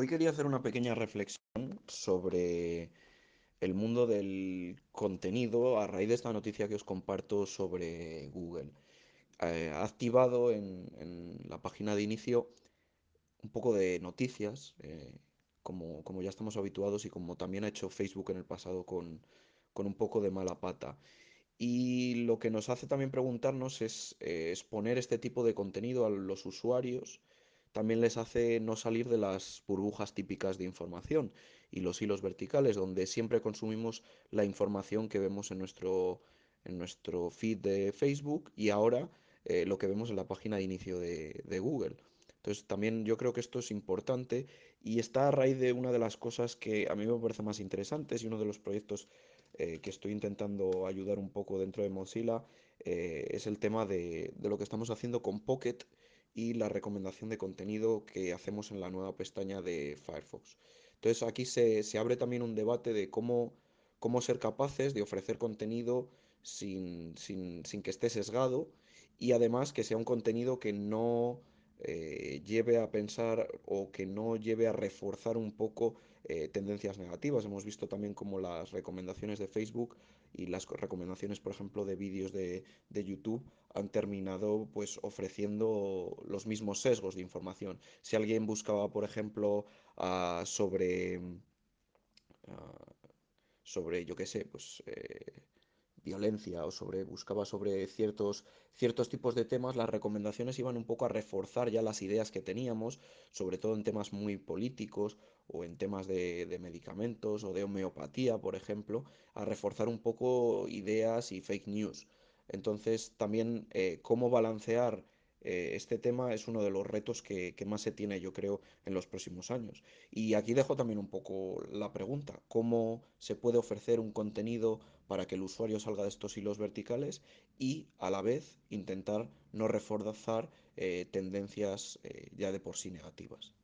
Hoy quería hacer una pequeña reflexión sobre el mundo del contenido a raíz de esta noticia que os comparto sobre Google. Eh, ha activado en, la página de inicio un poco de noticias, eh, como, como ya estamos habituados y como también ha hecho Facebook en el pasado con, con un poco de mala pata. Y lo que nos hace también preguntarnos es eh, exponer este tipo de contenido a los usuarios. También les hace no salir de las burbujas típicas de información y los hilos verticales, donde siempre consumimos la información que vemos en nuestro, en nuestro feed de Facebook y ahora eh, lo que vemos en la página de inicio de, de Google. Entonces también yo creo que esto es importante y está a raíz de una de las cosas que a mí me parece más interesantes y uno de los proyectos eh, que estoy intentando ayudar un poco dentro de Mozilla eh, es el tema de, de lo que estamos haciendo con Pocket y la recomendación de contenido que hacemos en la nueva pestaña de Firefox. Entonces aquí se, se abre también un debate de cómo, cómo ser capaces de ofrecer contenido sin, sin, sin que esté sesgado y además que sea un contenido que no eh, lleve a pensar o que no lleve a reforzar un poco eh, tendencias negativas. Hemos visto también como las recomendaciones de Facebook y las recomendaciones, por ejemplo, de vídeos de, de YouTube han terminado pues ofreciendo los mismos sesgos de información. Si alguien buscaba, por ejemplo, uh, sobre, uh, sobre, yo qué sé, pues eh, violencia o sobre buscaba sobre ciertos ciertos tipos de temas, las recomendaciones iban un poco a reforzar ya las ideas que teníamos, sobre todo en temas muy políticos o en temas de, de medicamentos o de homeopatía, por ejemplo, a reforzar un poco ideas y fake news. Entonces, también eh, cómo balancear eh, este tema es uno de los retos que, más se tiene, yo creo, en los próximos años. Y aquí dejo también un poco la pregunta, ¿cómo se puede ofrecer un contenido para que el usuario salga de estos hilos verticales y a la vez intentar no reforzar eh, tendencias eh, ya de por sí negativas?